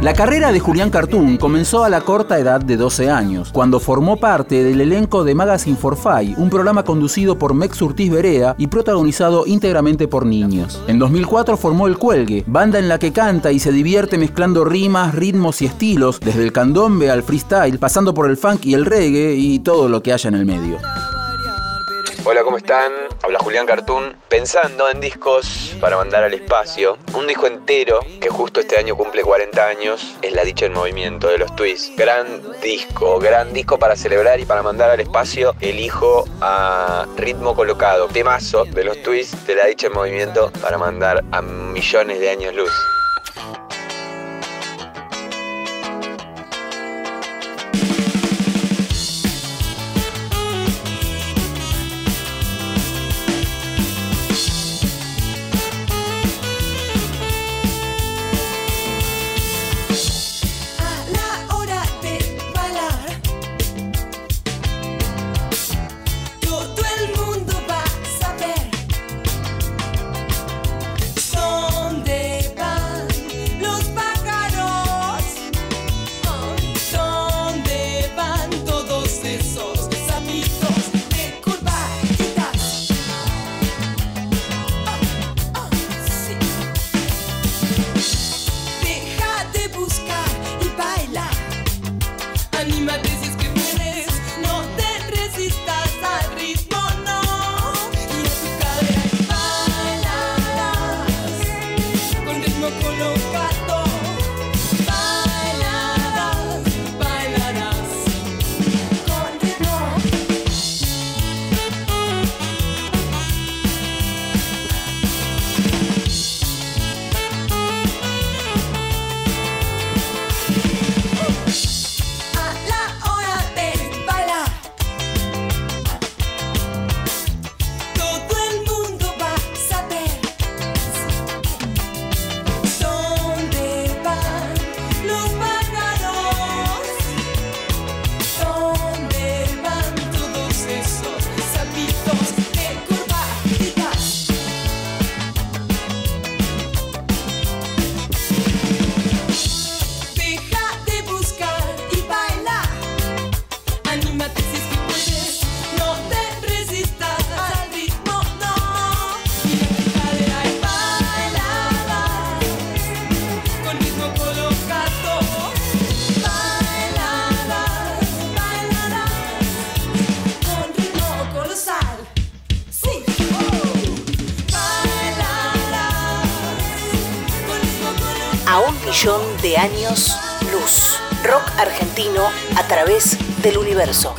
La carrera de Julián Cartoon comenzó a la corta edad de 12 años, cuando formó parte del elenco de Magazine for Five, un programa conducido por Mex Urtiz Berea y protagonizado íntegramente por niños. En 2004 formó El Cuelgue, banda en la que canta y se divierte mezclando rimas, ritmos y estilos, desde el candombe al freestyle, pasando por el funk y el reggae y todo lo que haya en el medio. Hola, ¿cómo están? Habla Julián Cartoon, pensando en discos para mandar al espacio. Un disco entero que justo este año cumple 40 años es La Dicha en Movimiento de los Twists. Gran disco, gran disco para celebrar y para mandar al espacio. Elijo a Ritmo Colocado, temazo de los Twists de La Dicha en Movimiento para mandar a millones de años luz. tengo color. De años luz. Rock argentino a través del universo.